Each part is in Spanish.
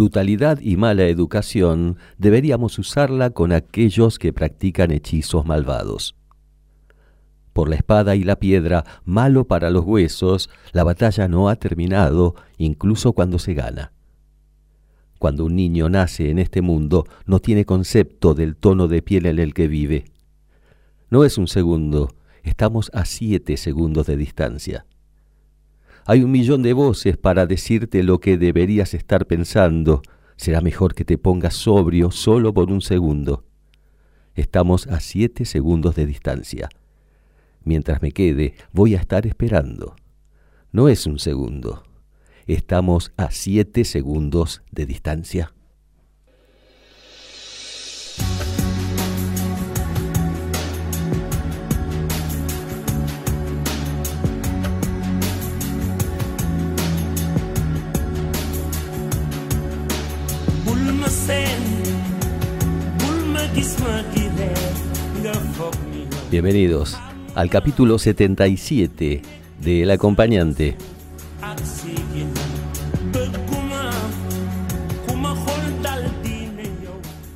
Brutalidad y mala educación deberíamos usarla con aquellos que practican hechizos malvados. Por la espada y la piedra, malo para los huesos, la batalla no ha terminado, incluso cuando se gana. Cuando un niño nace en este mundo, no tiene concepto del tono de piel en el que vive. No es un segundo, estamos a siete segundos de distancia. Hay un millón de voces para decirte lo que deberías estar pensando. Será mejor que te pongas sobrio solo por un segundo. Estamos a siete segundos de distancia. Mientras me quede, voy a estar esperando. No es un segundo. Estamos a siete segundos de distancia. Bienvenidos al capítulo 77 de El acompañante.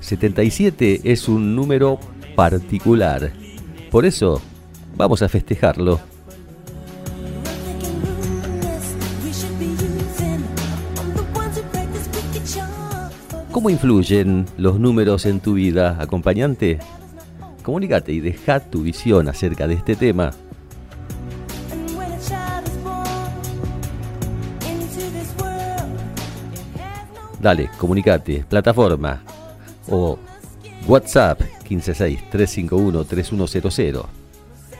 77 es un número particular. Por eso vamos a festejarlo. ¿Cómo influyen los números en tu vida, acompañante? Comunícate y deja tu visión acerca de este tema. Dale, comunicate, plataforma o WhatsApp 156-351-3100.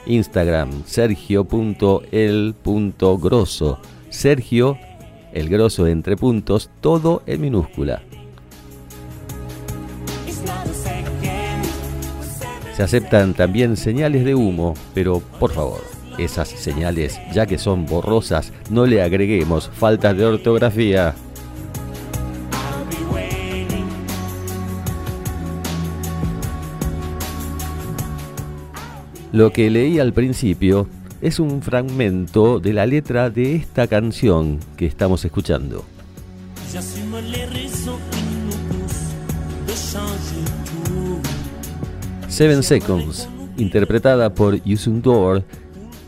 Instagram sergio.el.grosso. Sergio, el grosso entre puntos, todo en minúscula. Se aceptan también señales de humo, pero por favor, esas señales, ya que son borrosas, no le agreguemos faltas de ortografía. Lo que leí al principio es un fragmento de la letra de esta canción que estamos escuchando. Seven Seconds, interpretada por Yusun Dor,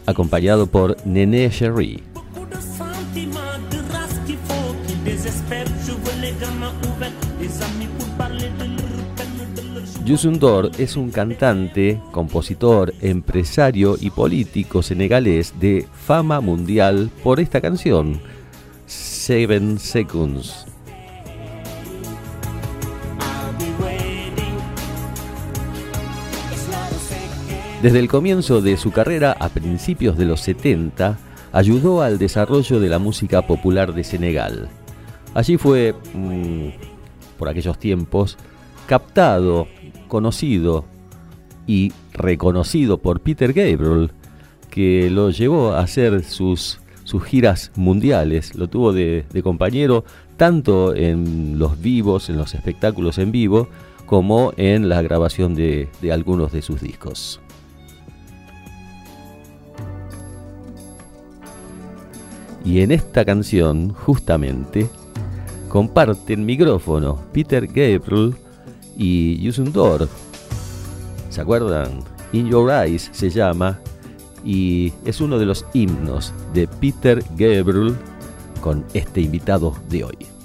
acompañado por Nene Cherie. Yusun Dor es un cantante, compositor, empresario y político senegalés de fama mundial por esta canción, Seven Seconds. Desde el comienzo de su carrera a principios de los 70, ayudó al desarrollo de la música popular de Senegal. Allí fue, mm, por aquellos tiempos, captado, conocido y reconocido por Peter Gabriel, que lo llevó a hacer sus, sus giras mundiales, lo tuvo de, compañero tanto en los vivos, en los espectáculos en vivo, como en la grabación de algunos de sus discos. Y en esta canción, justamente, comparten micrófono Peter Gabriel y Yusun Dor. ¿Se acuerdan? In Your Eyes se llama y es uno de los himnos de Peter Gabriel con este invitado de hoy.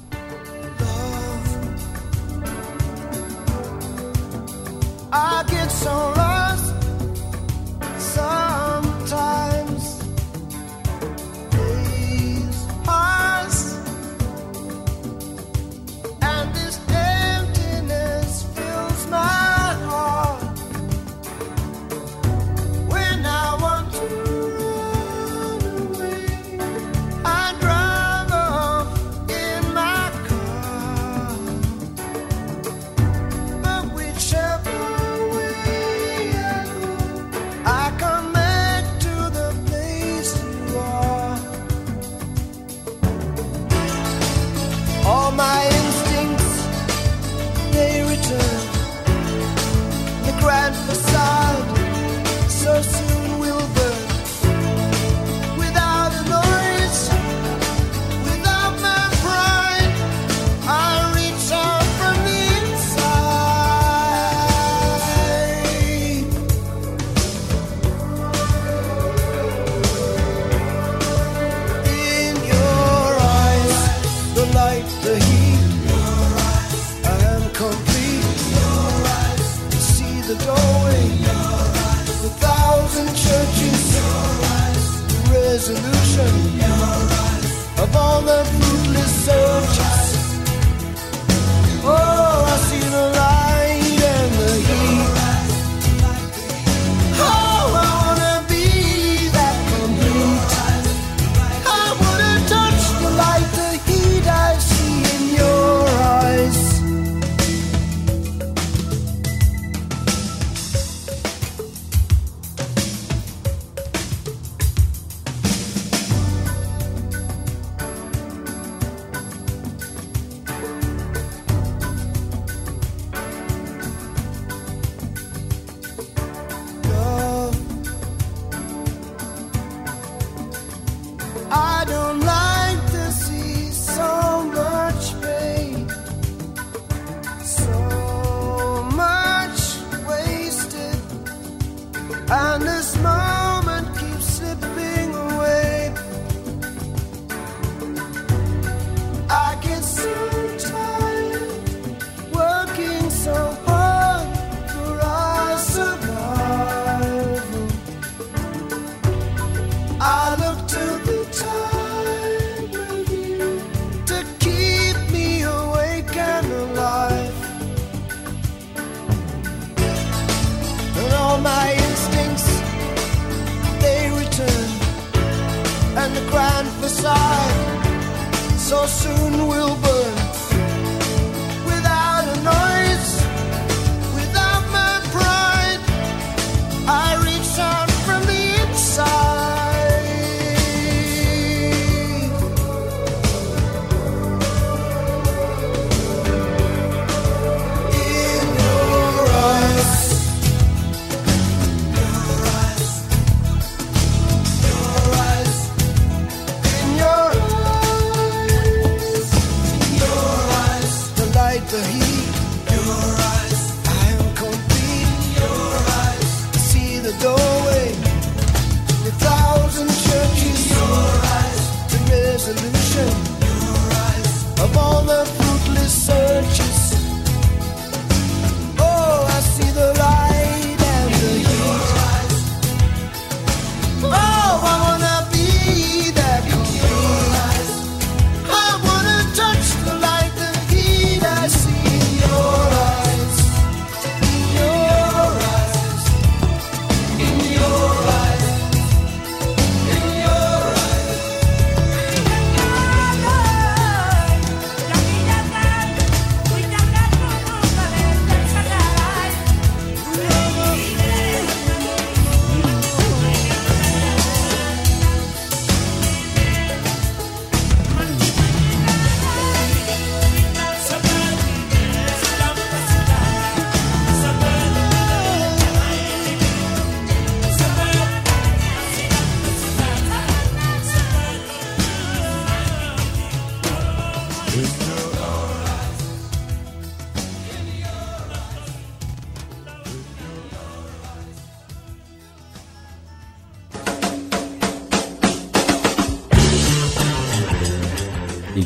so soon we'll burn.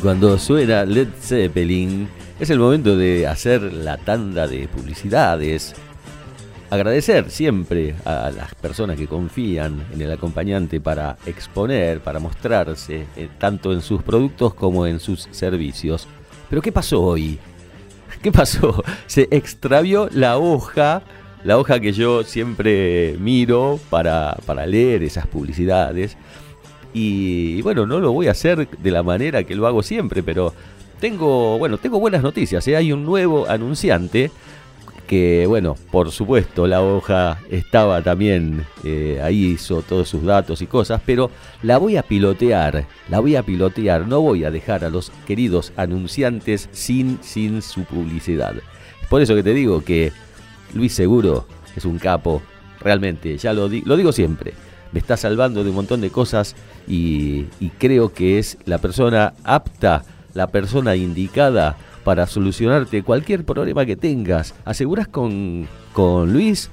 Cuando suena Led Zeppelin, es el momento de hacer la tanda de publicidades. Agradecer siempre a las personas que confían en el acompañante para exponer, para mostrarse, eh, tanto en sus productos como en sus servicios. Pero ¿qué pasó hoy? ¿Qué pasó? Se extravió la hoja, la hoja que yo siempre miro para, para leer esas publicidades y, bueno, no lo voy a hacer de la manera que lo hago siempre, pero tengo, bueno, tengo buenas noticias. ¿eh? Hay un nuevo anunciante que, bueno, por supuesto, la hoja estaba también, eh, ahí hizo todos sus datos y cosas, pero la voy a pilotear, la voy a pilotear, no voy a dejar a los queridos anunciantes sin, sin su publicidad. Por eso que te digo que Luis Seguro es un capo, realmente, ya lo, lo digo siempre me está salvando de un montón de cosas y, creo que es la persona apta, la persona indicada para solucionarte cualquier problema que tengas. Aseguras con, con Luis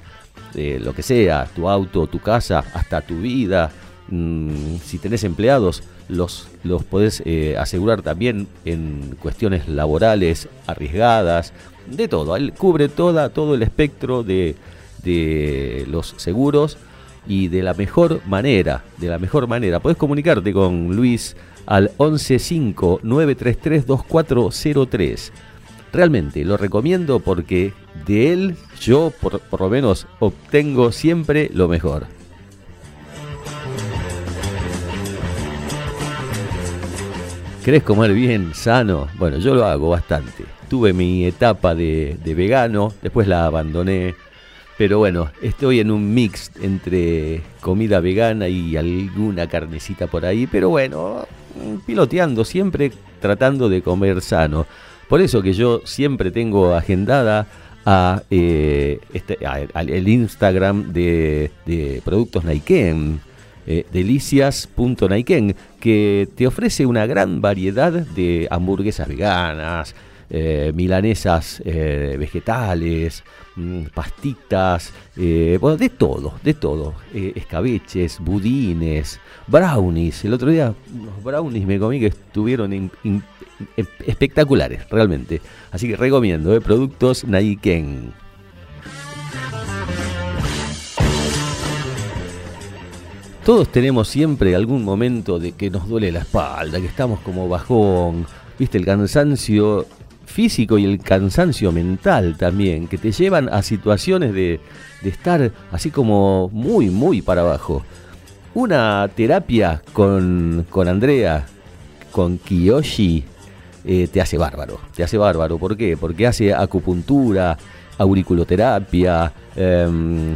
eh, lo que sea, tu auto, tu casa, hasta tu vida. Mm, si tenés empleados, los, los podés eh, asegurar también en cuestiones laborales arriesgadas, de todo. Él cubre toda, todo el espectro de, de los seguros y de la mejor manera, de la mejor manera. Puedes comunicarte con Luis al 115-933-2403. Realmente lo recomiendo porque de él yo por, por lo menos obtengo siempre lo mejor. ¿Querés comer bien, sano? Bueno, yo lo hago bastante. Tuve mi etapa de, vegano, después la abandoné. Pero bueno, estoy en un mix entre comida vegana y alguna carnecita por ahí. Pero bueno, piloteando, siempre tratando de comer sano. Por eso que yo siempre tengo agendada a, eh, este, el Instagram de, de Productos Naiken eh, delicias.naiken, que te ofrece una gran variedad de hamburguesas veganas, eh, milanesas eh, vegetales, mm, pastitas, bueno, de todo, de todo. escabeches, budines, brownies. El otro día unos brownies me comí que estuvieron espectaculares, realmente. Así que recomiendo, productos Naiken. Todos tenemos siempre algún momento de que nos duele la espalda, que estamos como bajón, viste, el cansancio físico y el cansancio mental también, que te llevan a situaciones de, estar así como muy, muy para abajo. Una terapia con, Andrea, con Kiyoshi, eh, te hace bárbaro, te hace bárbaro. ¿Por qué? Porque hace acupuntura, auriculoterapia, em,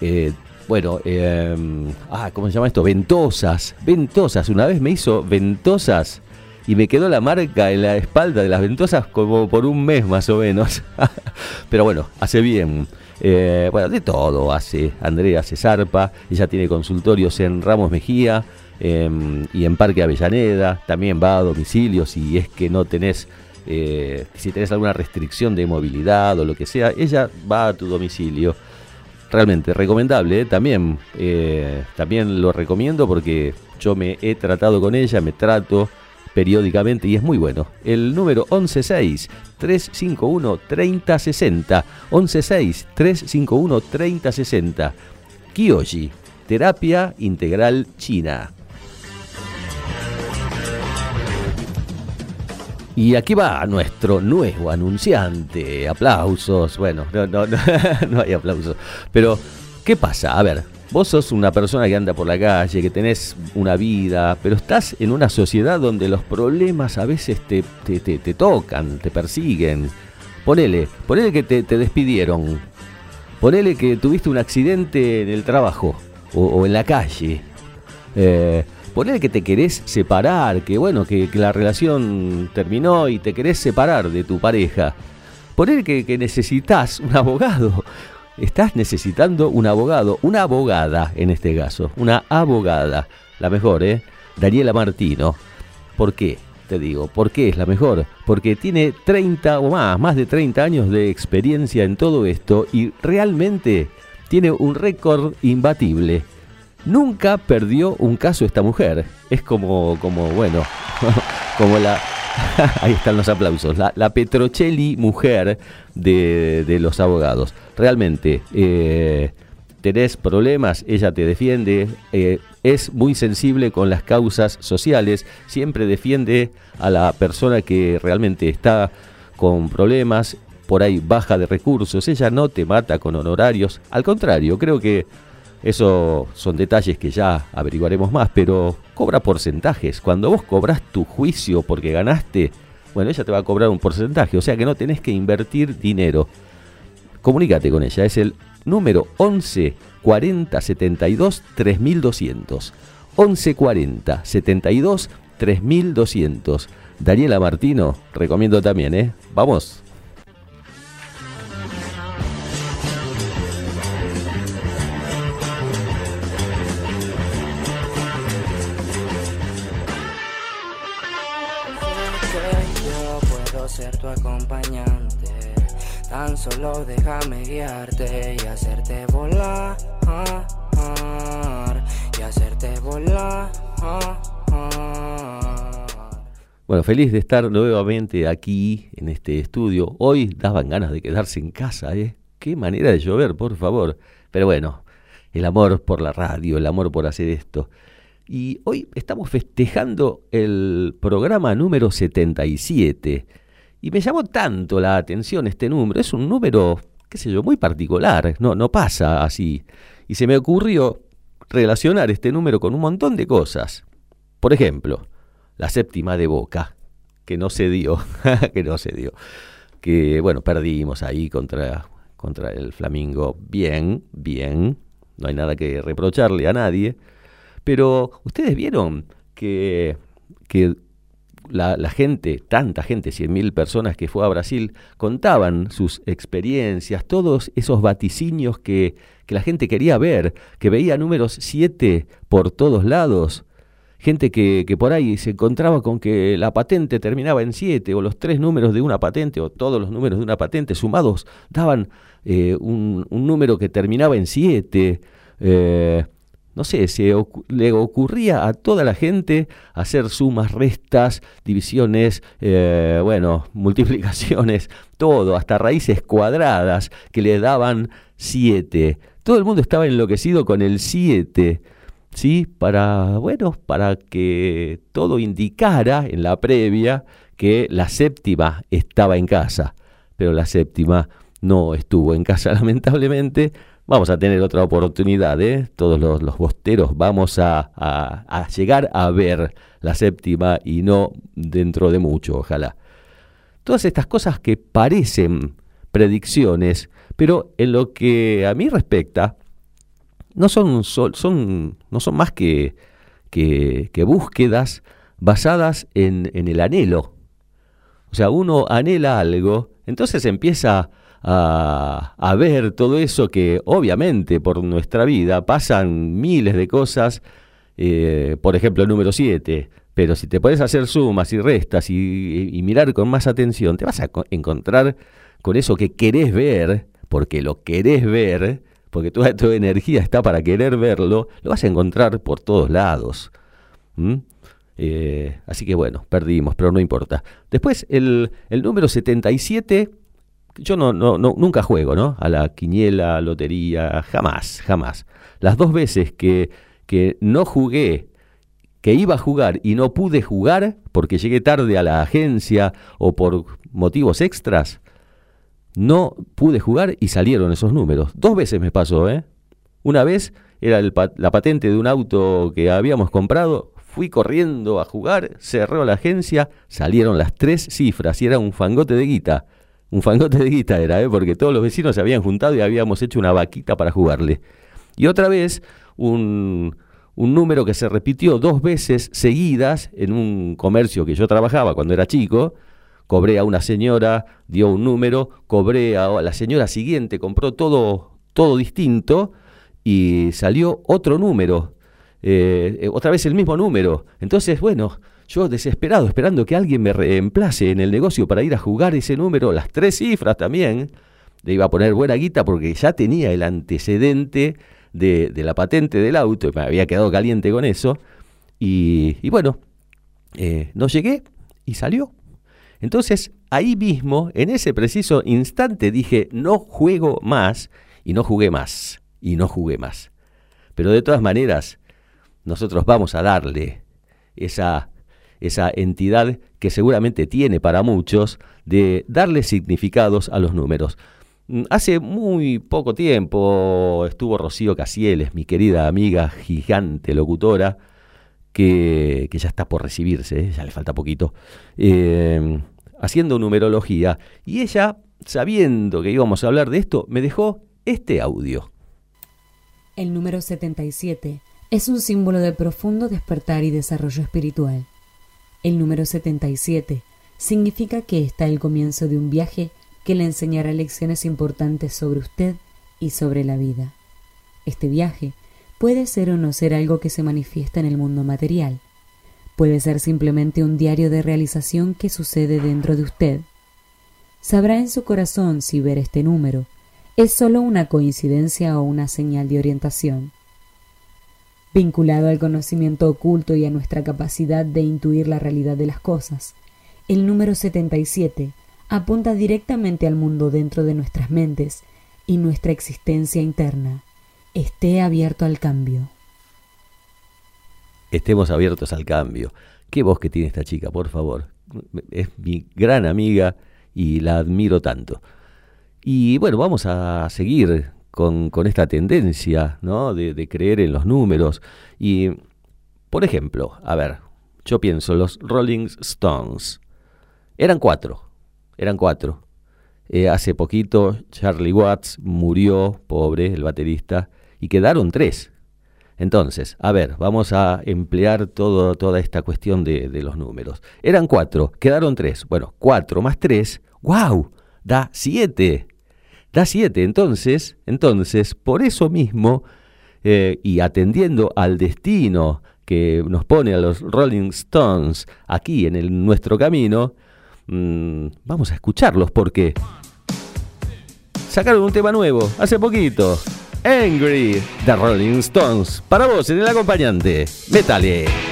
eh, bueno, em, ah, ¿cómo se llama esto? Ventosas, ventosas. Una vez me hizo ventosas y me quedó la marca en la espalda de las ventosas como por un mes más o menos. Pero bueno, hace bien. Eh, bueno, de todo hace. Andrea se zarpa. Ella tiene consultorios en Ramos Mejía em, y en Parque Avellaneda. También va a domicilio si es que no tenés. Eh, si tenés alguna restricción de movilidad o lo que sea, ella va a tu domicilio realmente recomendable. ¿eh? También, también lo recomiendo porque yo me he tratado con ella, me trato periódicamente y es muy bueno. El número 116-351-3060. 116-351-3060. Kiyoshi, terapia integral china. Y aquí va nuestro nuevo anunciante. Aplausos. Bueno, no, no, no, hay aplausos. Pero, ¿qué pasa? A ver, vos sos una persona que anda por la calle, que tenés una vida, pero estás en una sociedad donde los problemas a veces te, te, tocan, te persiguen. Ponele, ponele que te, despidieron. Ponele que tuviste un accidente en el trabajo o, en la calle. Eh, Ponele que te querés separar, que bueno, que, la relación terminó y te querés separar de tu pareja. Ponele que necesitas un abogado. Estás necesitando un abogado, una abogada en este caso, una abogada. La mejor, ¿eh? Daniela Martino. ¿Por qué? Te digo, ¿por qué es la mejor? Porque tiene 30 o más, más de 30 años de experiencia en todo esto y realmente tiene un récord imbatible Nunca perdió un caso esta mujer. Es como, como bueno, como la... Ahí están los aplausos. La, la Petrocelli mujer de, los abogados. Realmente, eh, tenés problemas, ella te defiende, eh, es muy sensible con las causas sociales, siempre defiende a la persona que realmente está con problemas, por ahí baja de recursos, ella no te mata con honorarios, al contrario, creo que eso son detalles que ya averiguaremos más, pero cobra porcentajes. Cuando vos cobras tu juicio porque ganaste, bueno, ella te va a cobrar un porcentaje, o sea que no tenés que invertir dinero. Comunícate con ella, es el número 11 40 72 3200. 11 40 72 3200. Daniela Martino, recomiendo también, ¿eh? Vamos. Tan solo déjame guiarte y hacerte volar. Y hacerte volar. Bueno, feliz de estar nuevamente aquí en este estudio. Hoy daban ganas de quedarse en casa, ¿eh? Qué manera de llover, por favor. Pero bueno, el amor por la radio, el amor por hacer esto. Y hoy estamos festejando el programa número 77. Y me llamó tanto la atención este número. Es un número, qué sé yo, muy particular. No, no pasa así. Y se me ocurrió relacionar este número con un montón de cosas. Por ejemplo, la séptima de Boca, que no se dio, que no se dio. Que bueno, perdimos ahí contra, contra el Flamingo. Bien, bien. No hay nada que reprocharle a nadie. Pero ustedes vieron que, que la, gente, tanta gente, 100.000 personas que fue a Brasil, contaban sus experiencias, todos esos vaticinios que, que la gente quería ver, que veía números 7 por todos lados, gente que, que, por ahí se encontraba con que la patente terminaba en 7 o los tres números de una patente o todos los números de una patente sumados daban eh, un, un, número que terminaba en 7. Eh, no sé, se le ocurría a toda la gente hacer sumas, restas, divisiones, eh, bueno, multiplicaciones, todo, hasta raíces cuadradas que le daban 7. Todo el mundo estaba enloquecido con el 7. ¿Sí? Para, bueno, para que todo indicara en la previa que la séptima estaba en casa. Pero la séptima no estuvo en casa, lamentablemente, vamos a tener otra oportunidad, ¿eh? todos los, bosteros vamos a, llegar a ver la séptima y no dentro de mucho, ojalá. Todas estas cosas que parecen predicciones, pero en lo que a mí respecta, no son, son, no son más que, que, búsquedas basadas en, en el anhelo. O sea, uno anhela algo, entonces empieza a, ver todo eso que obviamente por nuestra vida pasan miles de cosas, eh, por ejemplo el número 7, pero si te puedes hacer sumas y restas y, mirar con más atención, te vas a encontrar con eso que querés ver, porque lo querés ver, porque toda tu energía está para querer verlo, lo vas a encontrar por todos lados. Eh, así que bueno, perdimos, pero no importa. Después el, el número 77 yo no, no, nunca juego, ¿no? A la quiniela, lotería, jamás, jamás. Las dos veces que, que no jugué, que iba a jugar y no pude jugar porque llegué tarde a la agencia o por motivos extras, no pude jugar y salieron esos números. Dos veces me pasó, ¿eh? Una vez era la patente de un auto que habíamos comprado, fui corriendo a jugar, cerró la agencia, salieron las tres cifras y era un fangote de guita. Un fangote de guita era, ¿eh? porque todos los vecinos se habían juntado y habíamos hecho una vaquita para jugarle. Y otra vez, un, un número que se repitió dos veces seguidas en un comercio que yo trabajaba cuando era chico. Cobré a una señora, dio un número, cobré a la señora siguiente, compró todo, todo distinto y salió otro número. Eh, eh, otra vez el mismo número. Entonces, bueno, yo desesperado, esperando que alguien me reemplace en el negocio para ir a jugar ese número, las tres cifras también, le iba a poner buena guita porque ya tenía el antecedente de, la patente del auto y me había quedado caliente con eso. Y, bueno, eh, no llegué y salió. Entonces, ahí mismo, en ese preciso instante, dije, no juego más y no jugué más y no jugué más. Pero de todas maneras, nosotros vamos a darle esa esa entidad que seguramente tiene para muchos de darle significados a los números. Mm, hace muy poco tiempo estuvo Rocío Casieles, mi querida amiga gigante locutora, que, ya está por recibirse, ya le falta poquito, em, haciendo numerología. Y ella, sabiendo que íbamos a hablar de esto, me dejó este audio. El número 77 es un símbolo de profundo despertar y desarrollo espiritual. El número 77 significa que está el comienzo de un viaje que le enseñará lecciones importantes sobre usted y sobre la vida. Este viaje puede ser o no ser algo que se manifiesta en el mundo material. Puede ser simplemente un diario de realización que sucede dentro de usted. Sabrá en su corazón si ver este número es solo una coincidencia o una señal de orientación vinculado al conocimiento oculto y a nuestra capacidad de intuir la realidad de las cosas. El número 77 apunta directamente al mundo dentro de nuestras mentes y nuestra existencia interna, Esté abierto al cambio. Estemos abiertos al cambio. Qué voz que tiene esta chica, por favor. Es mi gran amiga y la admiro tanto. Y bueno, vamos a seguir con, esta tendencia ¿no? de, creer en los números. Y, por ejemplo, a ver, yo pienso, los Rolling Stones. Eran cuatro, eran cuatro. Eh, hace poquito Charlie Watts murió, pobre, el baterista, y quedaron tres. Entonces, a ver, vamos a emplear todo, toda esta cuestión de, de, los números. Eran cuatro, quedaron tres. Bueno, cuatro más tres, ¡wow! Da siete. Da siete. Entonces, entonces, por eso mismo, eh, y atendiendo al destino que nos pone a los Rolling Stones aquí en el, nuestro camino, mmm, vamos a escucharlos porque sacaron un tema nuevo hace poquito. Angry, The Rolling Stones. Para vos, en el acompañante. Metale.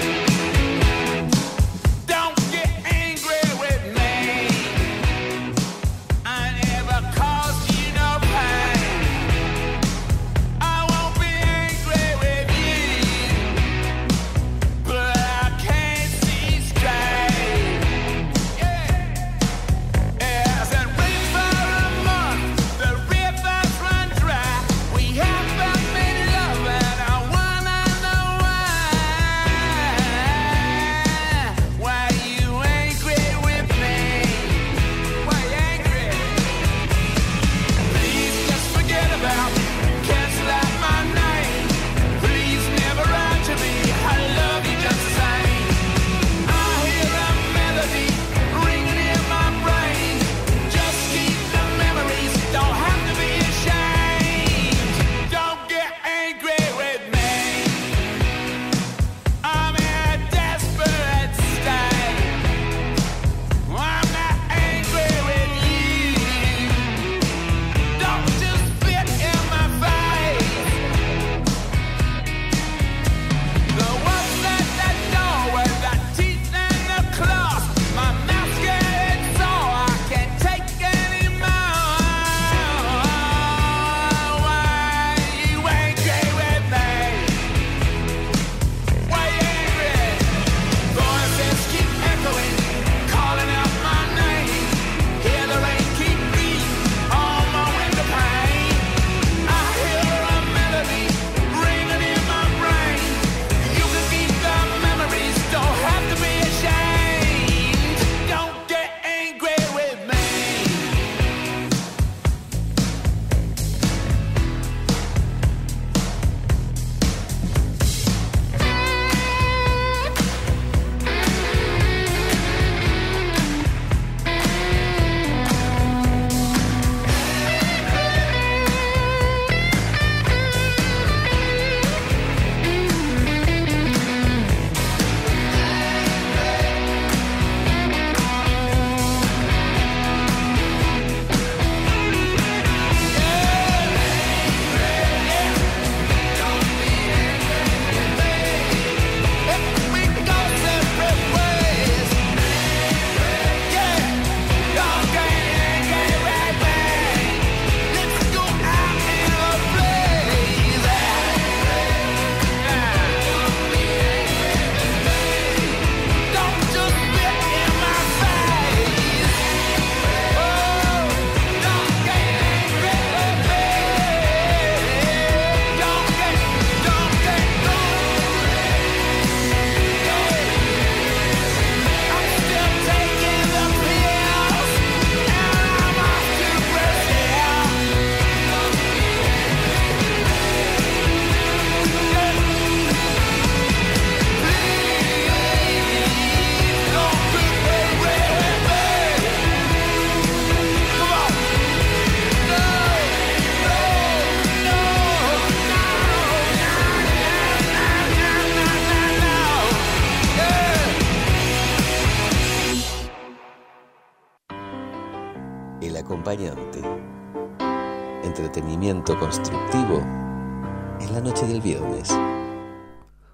La noche del viernes.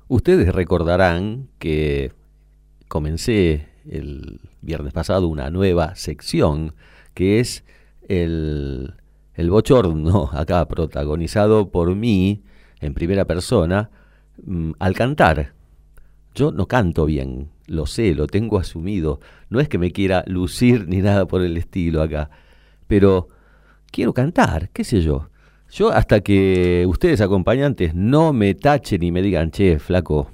Ustedes recordarán que comencé el viernes pasado una nueva sección que es el, el bochorno, acá protagonizado por mí en primera persona mm, al cantar. Yo no canto bien, lo sé, lo tengo asumido. No es que me quiera lucir ni nada por el estilo acá, pero quiero cantar, qué sé yo. Yo hasta que ustedes acompañantes no me tachen y me digan, che, flaco,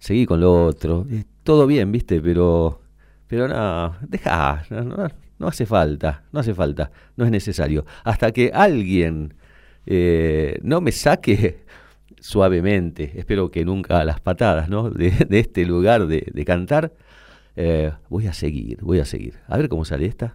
seguí con lo otro. todo bien, viste, pero, pero no, deja, no, hace falta, no hace falta, no es necesario. Hasta que alguien eh, no me saque suavemente, espero que nunca a las patadas, ¿no? De, este lugar de, cantar, eh, voy a seguir, voy a seguir. A ver cómo sale esta.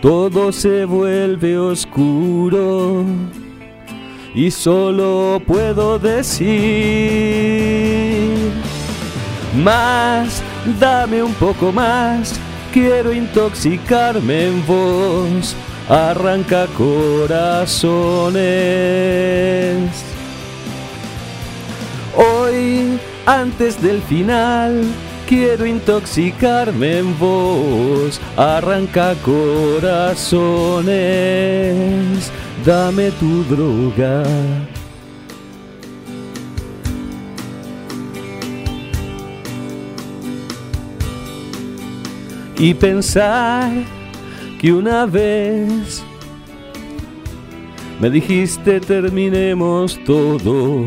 todo se vuelve oscuro y solo puedo decir más, dame un poco más, quiero intoxicarme en vos, arranca corazones. Hoy, antes del final, Quiero intoxicarme en vos, arranca corazones, dame tu droga. Y pensar que una vez me dijiste terminemos todo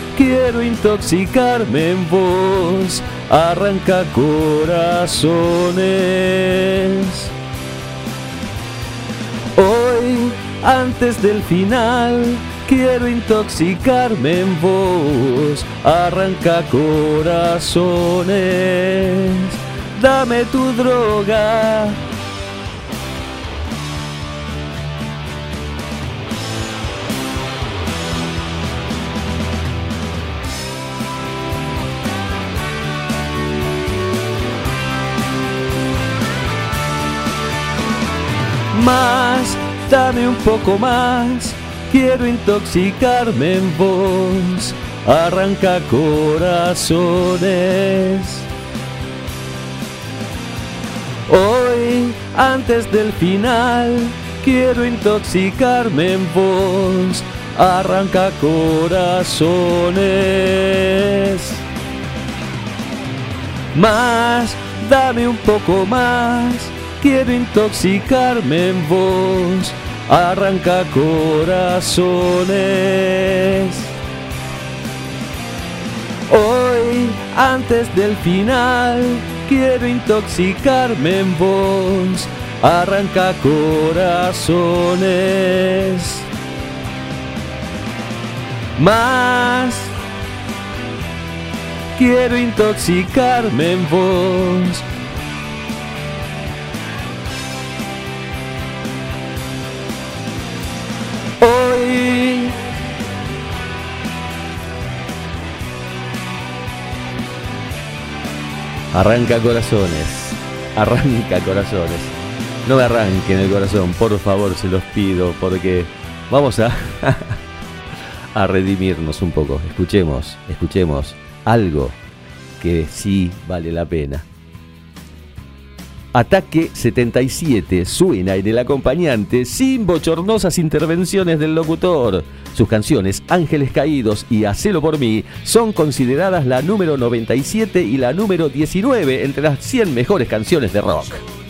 quiero intoxicarme en vos, arranca corazones. Hoy, antes del final, quiero intoxicarme en vos, arranca corazones. Dame tu droga, más, dame un poco más, quiero intoxicarme en vos, arranca corazones. Hoy, antes del final, quiero intoxicarme en vos, arranca corazones. Más, dame un poco más quiero intoxicarme en vos, arranca corazones. Hoy, antes del final, quiero intoxicarme en vos, arranca corazones. Más, quiero intoxicarme en vos Arranca corazones, arranca corazones. No me arranquen el corazón, por favor, se los pido, porque vamos a, a redimirnos un poco. Escuchemos, escuchemos algo que sí vale la pena. Ataque 77 suena en el acompañante sin bochornosas intervenciones del locutor. Sus canciones Ángeles Caídos y Hacelo por mí son consideradas la número 97 y la número 19 entre las 100 mejores canciones de rock.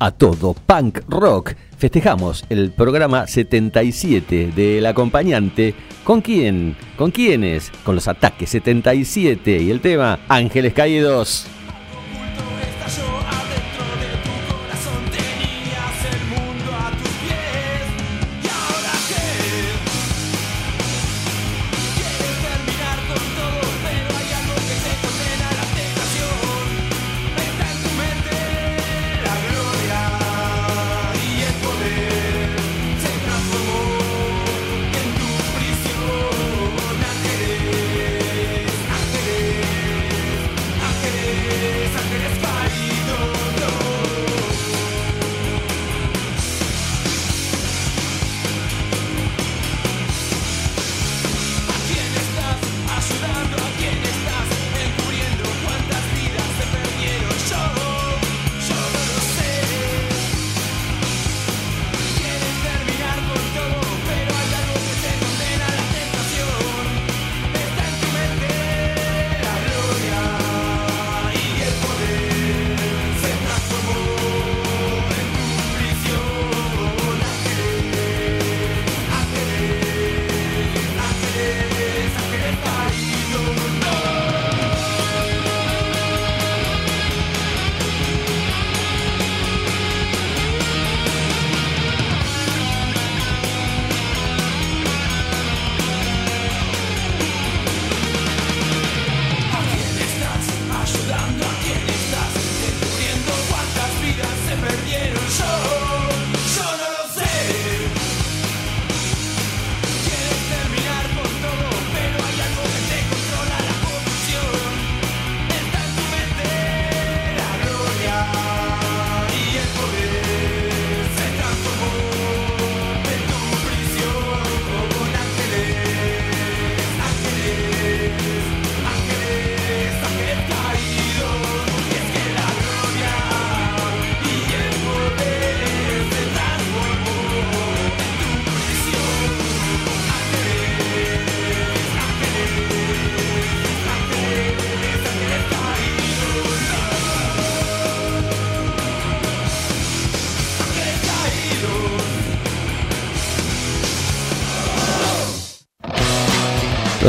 A todo punk rock. Festejamos el programa 77 del acompañante. ¿Con quién? ¿Con quiénes? Con los ataques 77 y el tema Ángeles Caídos.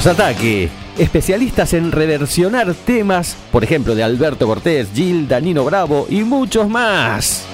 Ataque, especialistas en reversionar temas, por ejemplo, de Alberto Cortés, Gil, Danino Bravo y muchos más.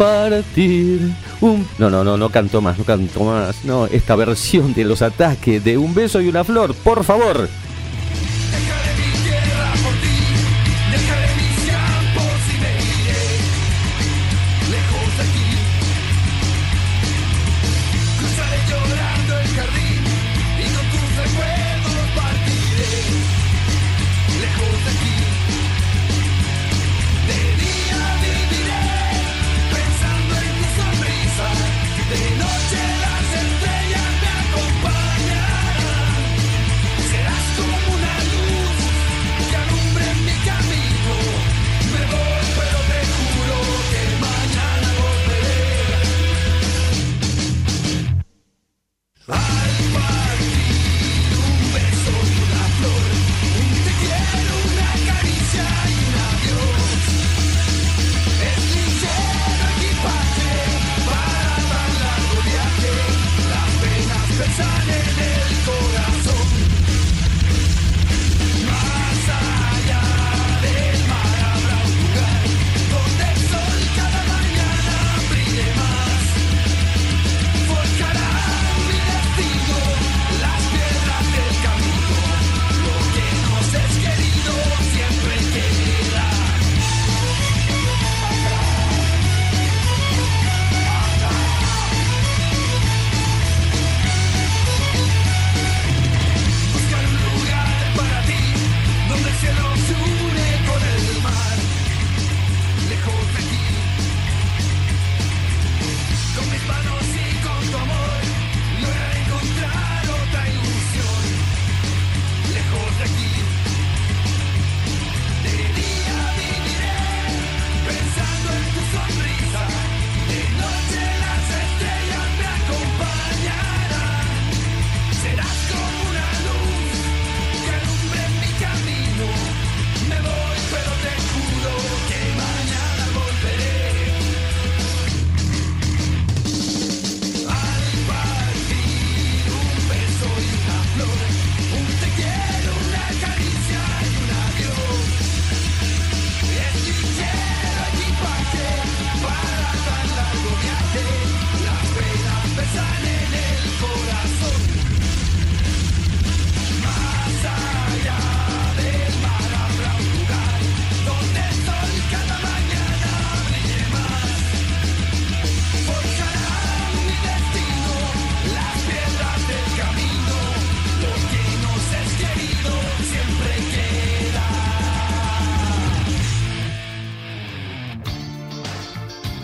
Partir. Un... No, no, no, no canto más, no canto más. No, esta versión de los ataques de un beso y una flor, por favor.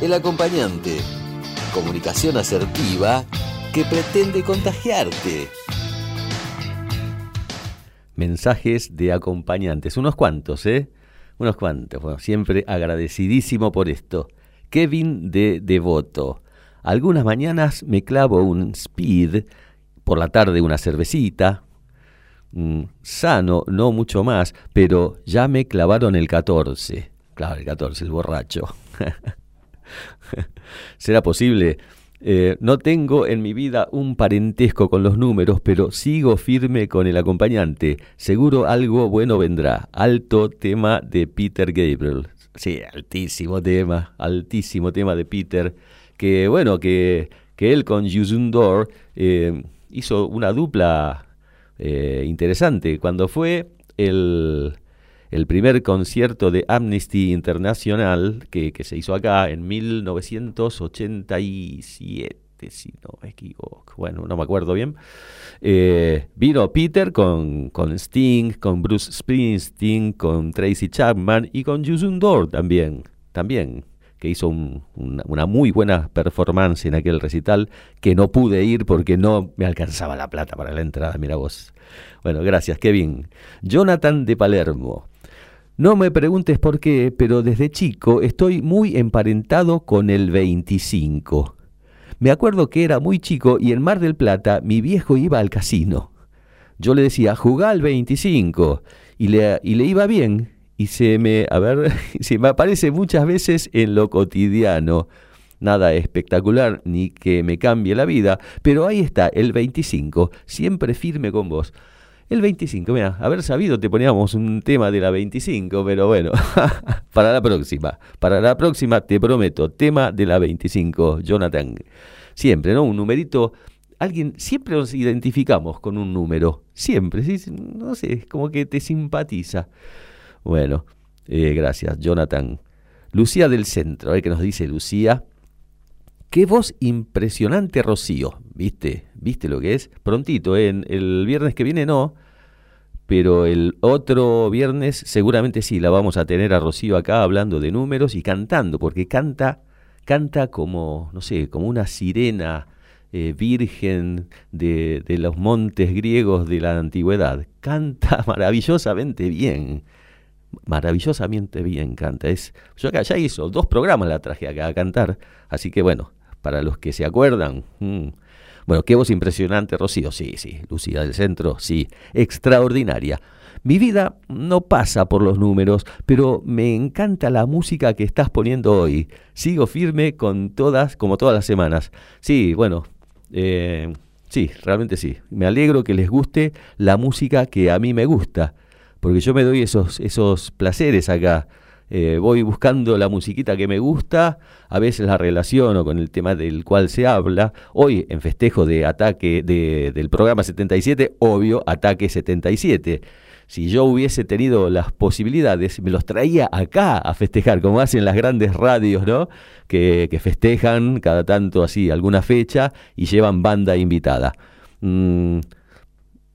El acompañante. Comunicación asertiva que pretende contagiarte. Mensajes de acompañantes, unos cuantos, ¿eh? Unos cuantos. Bueno, siempre agradecidísimo por esto. Kevin de Devoto. Algunas mañanas me clavo un speed, por la tarde una cervecita. Mm, sano, no mucho más, pero ya me clavaron el 14. Claro, el 14, el borracho. ¿Será posible? Eh, no tengo en mi vida un parentesco con los números, pero sigo firme con el acompañante. Seguro algo bueno vendrá. Alto tema de Peter Gabriel. Sí, altísimo tema, altísimo tema de Peter. Que bueno, que, que él con Yuzundor eh, hizo una dupla eh, interesante. Cuando fue el el primer concierto de Amnesty International que, se hizo acá en 1987, si no me equivoco, bueno, no me acuerdo bien. Eh, vino Peter con, con Sting, con Bruce Springsteen, con Tracy Chapman y con Yusun Dor también, también que hizo una muy buena performance en aquel recital, que no pude ir porque no me alcanzaba la plata para la entrada, mira vos. Bueno, gracias, Kevin. Jonathan de Palermo. No me preguntes por qué, pero desde chico estoy muy emparentado con el 25. Me acuerdo que era muy chico y en Mar del Plata mi viejo iba al casino. Yo le decía, jugá al 25 y le, y le iba bien y se me, a ver, se me aparece muchas veces en lo cotidiano. Nada espectacular ni que me cambie la vida, pero ahí está, el 25, siempre firme con vos. El 25, mira, haber sabido te poníamos un tema de la 25, pero bueno, para la próxima, para la próxima te prometo, tema de la 25, Jonathan. Siempre, ¿no? Un numerito, alguien, siempre nos identificamos con un número, siempre, no sé, como que te simpatiza. Bueno, eh, gracias, Jonathan. Lucía del Centro, a ver qué nos dice Lucía. Qué voz impresionante, Rocío. ¿Viste? ¿Viste lo que es? Prontito, ¿eh? el viernes que viene no, pero el otro viernes seguramente sí, la vamos a tener a Rocío acá hablando de números y cantando, porque canta, canta como, no sé, como una sirena eh, virgen de, de los montes griegos de la antigüedad. Canta maravillosamente bien maravillosamente bien canta. Es, yo acá ya hizo dos programas la traje acá a cantar, así que bueno, para los que se acuerdan. Mm. Bueno, qué voz impresionante, Rocío. Sí, sí, Lucía del Centro, sí, extraordinaria. Mi vida no pasa por los números, pero me encanta la música que estás poniendo hoy. Sigo firme con todas, como todas las semanas. Sí, bueno, eh, sí, realmente sí. Me alegro que les guste la música que a mí me gusta, porque yo me doy esos, esos placeres acá eh, voy buscando la musiquita que me gusta, a veces la relaciono con el tema del cual se habla. Hoy, en festejo de ataque de, del programa 77, obvio, ataque 77. Si yo hubiese tenido las posibilidades, me los traía acá a festejar, como hacen las grandes radios, ¿no? Que, festejan cada tanto así alguna fecha y llevan banda invitada. Mm,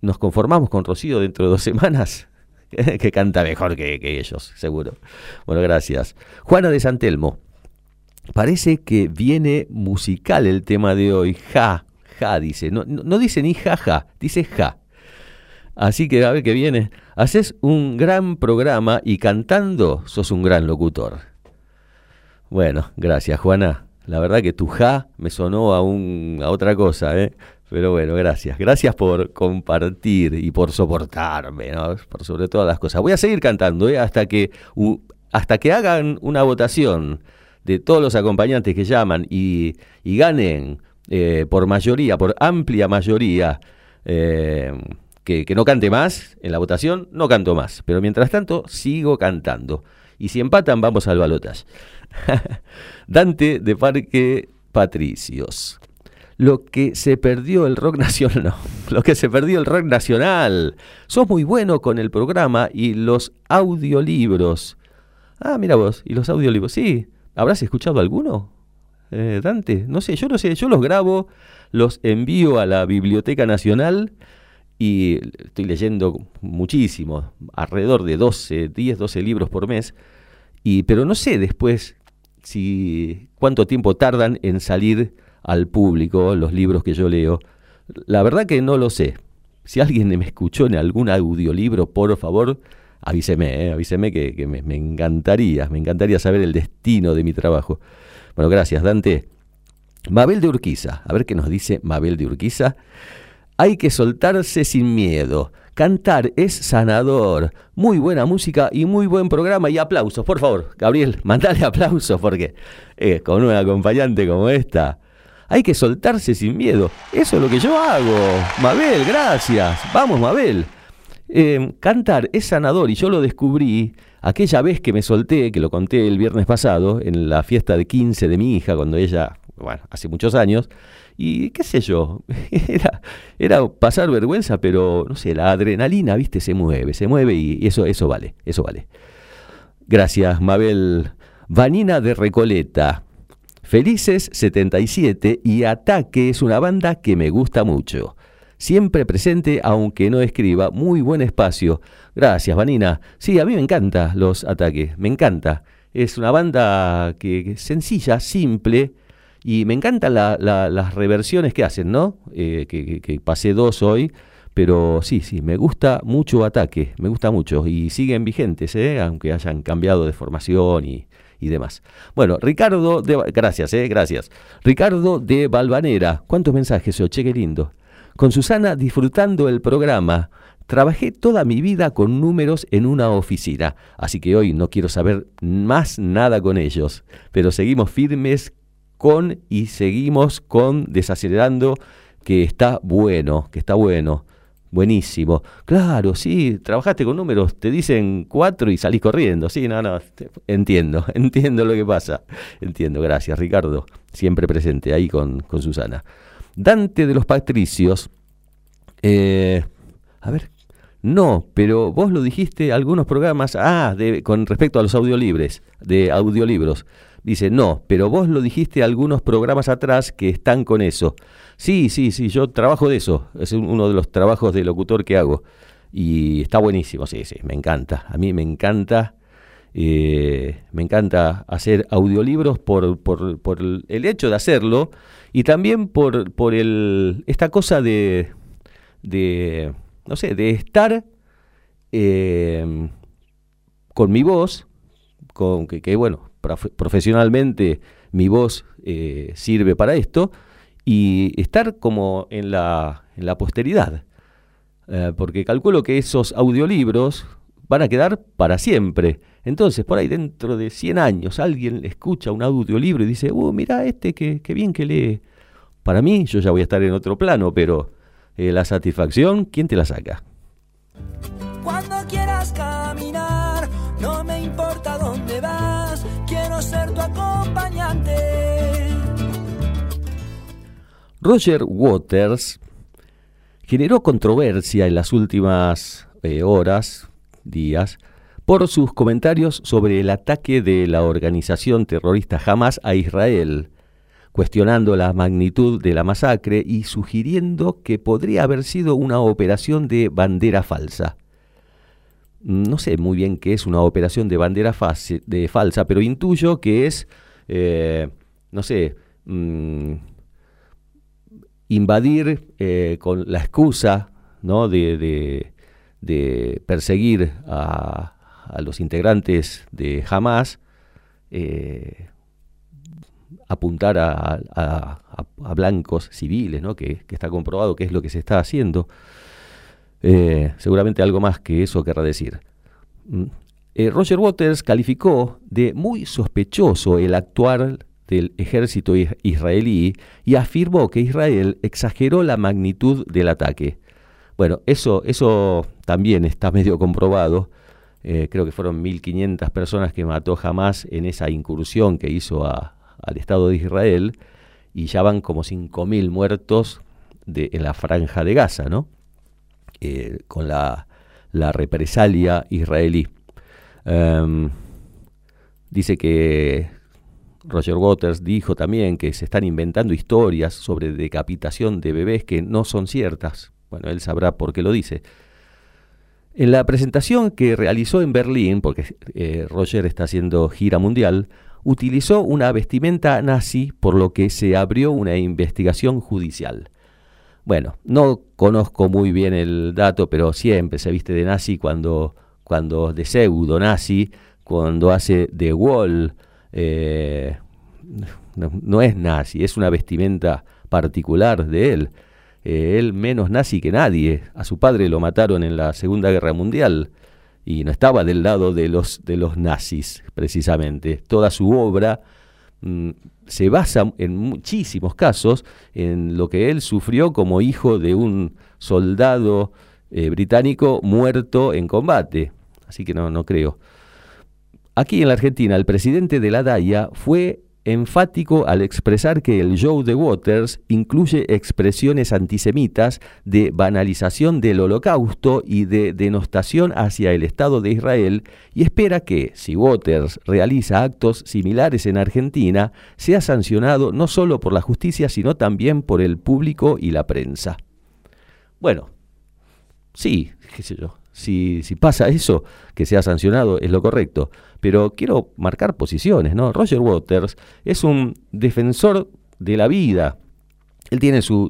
¿Nos conformamos con Rocío dentro de dos semanas? que canta mejor que, ellos, seguro. Bueno, gracias. Juana de Santelmo. Parece que viene musical el tema de hoy. Ja, ja, dice. No, no, dice ni ja, ja, dice ja. Así que a ver qué viene. Haces un gran programa y cantando sos un gran locutor. Bueno, gracias Juana. La verdad que tu ja me sonó a, un, a otra cosa, ¿eh? Pero bueno, gracias. Gracias por compartir y por soportarme, ¿no? Por sobre todas las cosas. Voy a seguir cantando ¿eh? hasta, que, hasta que hagan una votación de todos los acompañantes que llaman y, ganen eh, por mayoría, por amplia mayoría, eh, que, que no cante más en la votación, no canto más. Pero mientras tanto, sigo cantando. Y si empatan, vamos al balotas. Dante de Parque Patricios lo que se perdió el rock nacional, lo que se perdió el rock nacional. Sos muy bueno con el programa y los audiolibros. Ah, mira vos, y los audiolibros, sí. ¿Habrás escuchado alguno? Eh, Dante, no sé, yo no sé, yo los grabo, los envío a la Biblioteca Nacional y estoy leyendo muchísimo, alrededor de 12, 10, 12 libros por mes, y, pero no sé después si cuánto tiempo tardan en salir al público los libros que yo leo. La verdad que no lo sé. Si alguien me escuchó en algún audiolibro, por favor, avíseme, ¿eh? avíseme que, me, encantaría, me encantaría saber el destino de mi trabajo. Bueno, gracias, Dante. Mabel de Urquiza, a ver qué nos dice Mabel de Urquiza. Hay que soltarse sin miedo. Cantar es sanador. Muy buena música y muy buen programa. Y aplausos, por favor. Gabriel, mandale aplausos porque eh, con una acompañante como esta hay que soltarse sin miedo. Eso es lo que yo hago. Mabel, gracias. Vamos, Mabel. Eh, cantar es sanador y yo lo descubrí aquella vez que me solté, que lo conté el viernes pasado, en la fiesta de 15 de mi hija, cuando ella, bueno, hace muchos años, y qué sé yo, era, era pasar vergüenza, pero no sé, la adrenalina, viste, se mueve, se mueve y eso, eso vale, eso vale. Gracias, Mabel. Vanina de Recoleta. Felices 77 y Ataque es una banda que me gusta mucho. Siempre presente, aunque no escriba, muy buen espacio. Gracias, Vanina. Sí, a mí me encanta los ataques, me encanta. Es una banda que, sencilla, simple, y me encantan las reversiones que hacen, ¿no? Eh, que, pasé dos hoy, pero sí, sí, me gusta mucho Ataque, me gusta mucho, y siguen vigentes, ¿eh? aunque hayan cambiado de formación y, y demás. Bueno, Ricardo de... Gracias, eh, gracias. Ricardo de Valvanera. ¿Cuántos mensajes? Oye, qué lindo. Con Susana disfrutando el programa. Trabajé toda mi vida con números en una oficina, así que hoy no quiero saber más nada con ellos, pero seguimos firmes con y seguimos con desacelerando que está bueno, que está bueno. Buenísimo. Claro, sí, trabajaste con números, te dicen cuatro y salís corriendo. Sí, no, no, entiendo, entiendo lo que pasa. Entiendo, gracias Ricardo, siempre presente ahí con, con Susana. Dante de los Patricios. Eh, a ver, no, pero vos lo dijiste algunos programas, ah, de, con respecto a los audiolibres, de audiolibros. Dice, no, pero vos lo dijiste algunos programas atrás que están con eso. Sí, sí, sí, yo trabajo de eso. Es uno de los trabajos de locutor que hago. Y está buenísimo, sí, sí, me encanta. A mí me encanta. Eh, me encanta hacer audiolibros por, por, por, el hecho de hacerlo y también por, por el, esta cosa de, de, no sé, de estar eh, con mi voz, con que, que bueno, profesionalmente mi voz eh, sirve para esto, y estar como en la, en la posteridad. Eh, porque calculo que esos audiolibros van a quedar para siempre. Entonces, por ahí dentro de 100 años, alguien escucha un audiolibro y dice, uh, mira este, que, bien que lee. Para mí, yo ya voy a estar en otro plano, pero eh, la satisfacción, ¿quién te la saca? Cuando quieras caminar, no me importa Roger Waters generó controversia en las últimas eh, horas, días, por sus comentarios sobre el ataque de la organización terrorista Hamas a Israel, cuestionando la magnitud de la masacre y sugiriendo que podría haber sido una operación de bandera falsa. No sé muy bien qué es una operación de bandera de falsa, pero intuyo que es, eh, no sé, mm, invadir eh, con la excusa ¿no? de, perseguir a, los integrantes de Hamas, eh, apuntar a, blancos civiles, ¿no? que, que está comprobado que es lo que se está haciendo. Eh, seguramente algo más que eso querrá decir. Mm. Roger Waters calificó de muy sospechoso el actuar del ejército israelí y afirmó que Israel exageró la magnitud del ataque. Bueno, eso, eso también está medio comprobado. Eh, creo que fueron 1.500 personas que mató jamás en esa incursión que hizo al Estado de Israel y ya van como 5.000 muertos de, en la franja de Gaza, ¿no? Eh, con la, represalia israelí. Em, dice que Roger Waters dijo también que se están inventando historias sobre decapitación de bebés que no son ciertas. Bueno, él sabrá por qué lo dice. En la presentación que realizó en Berlín, porque eh, Roger está haciendo gira mundial, utilizó una vestimenta nazi por lo que se abrió una investigación judicial. Bueno, no conozco muy bien el dato, pero siempre se viste de nazi cuando, cuando de pseudo nazi, cuando hace de wall, eh, no, es nazi, es una vestimenta particular de él. Eh, él menos nazi que nadie. A su padre lo mataron en la Segunda Guerra Mundial y no estaba del lado de los, de los nazis, precisamente. Toda su obra mm, se basa en muchísimos casos en lo que él sufrió como hijo de un soldado eh, británico muerto en combate. Así que no, no creo. Aquí en la Argentina, el presidente de la DAIA fue enfático al expresar que el show de Waters incluye expresiones antisemitas de banalización del holocausto y de denostación hacia el Estado de Israel y espera que, si Waters realiza actos similares en Argentina, sea sancionado no solo por la justicia, sino también por el público y la prensa. Bueno, sí, qué sé yo, si, pasa eso, que sea sancionado es lo correcto pero quiero marcar posiciones, ¿no? Roger Waters es un defensor de la vida. Él tiene su,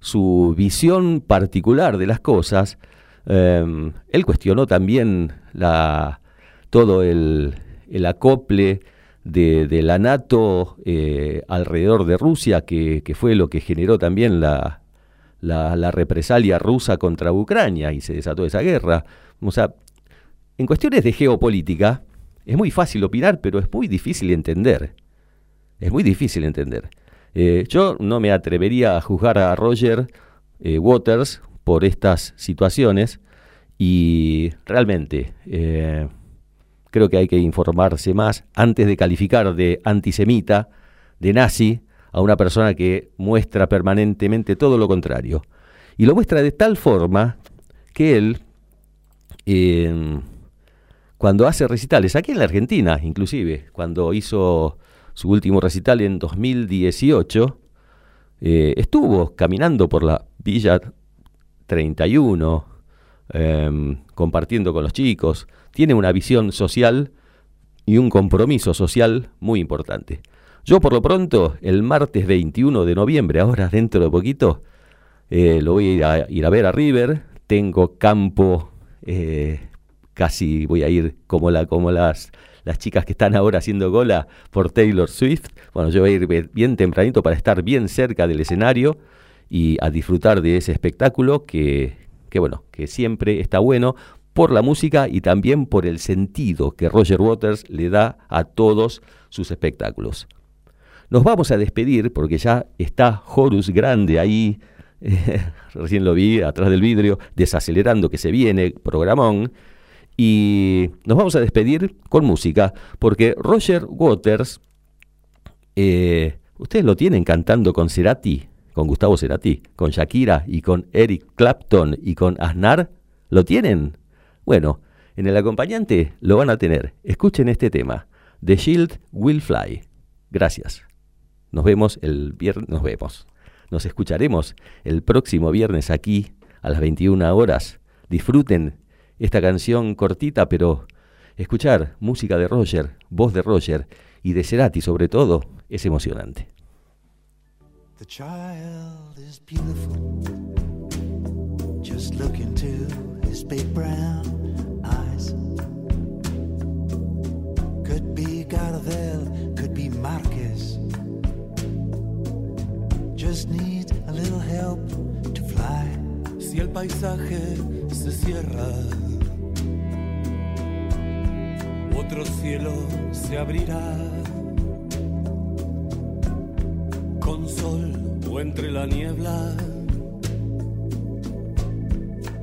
su, visión particular de las cosas. Em, él cuestionó también la, todo el, acople de, la NATO eh, alrededor de Rusia, que, fue lo que generó también la, la, represalia rusa contra Ucrania y se desató esa guerra. O sea, en cuestiones de geopolítica, es muy fácil opinar, pero es muy difícil entender. Es muy difícil entender. Eh, yo no me atrevería a juzgar a Roger eh, Waters por estas situaciones y realmente eh, creo que hay que informarse más antes de calificar de antisemita, de nazi, a una persona que muestra permanentemente todo lo contrario. Y lo muestra de tal forma que él cuando hace recitales, aquí en la Argentina inclusive, cuando hizo su último recital en 2018, eh, estuvo caminando por la Villa 31, em, compartiendo con los chicos, tiene una visión social y un compromiso social muy importante. Yo por lo pronto, el martes 21 de noviembre, ahora dentro de poquito, eh, lo voy a ir, a ir, a ver a River, tengo campo eh, casi voy a ir como, la, como las, las chicas que están ahora haciendo gola por Taylor Swift. Bueno, yo voy a ir bien tempranito para estar bien cerca del escenario y a disfrutar de ese espectáculo que, que bueno, que siempre está bueno por la música y también por el sentido que Roger Waters le da a todos sus espectáculos. Nos vamos a despedir porque ya está Horus Grande ahí, recién lo vi atrás del vidrio, desacelerando que se viene, programón. Y nos vamos a despedir con música, porque Roger Waters, eh, ustedes lo tienen cantando con Cerati, con Gustavo Cerati, con Shakira y con Eric Clapton y con Aznar, ¿lo tienen? Bueno, en el acompañante lo van a tener. Escuchen este tema, The Shield Will Fly. Gracias. Nos vemos el viernes, nos vemos. Nos escucharemos el próximo viernes aquí a las 21 horas. Disfruten esta canción cortita, pero escuchar música de Roger, voz de Roger y de Cerati sobre todo, es emocionante. The child is beautiful. Just look into his big brown eyes. Could be Gardel, could be Just need a little help to fly. Si el paisaje se cierra otro cielo se abrirá con sol o entre la niebla.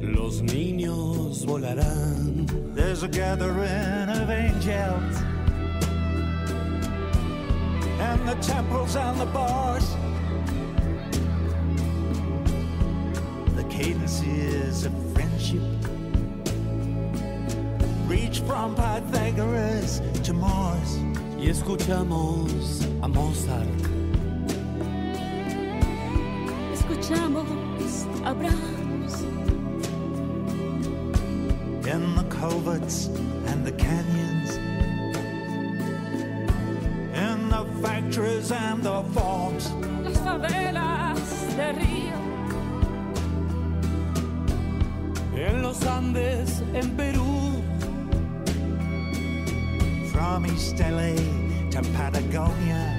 Los niños volarán. There's a gathering of angels and the temples and the bars. The is of friendship reach from Pythagoras to Mars. Y escuchamos a Mozart. Escuchamos a Brahms. In the coverts and the canyons, Perú. From East LA to Patagonia.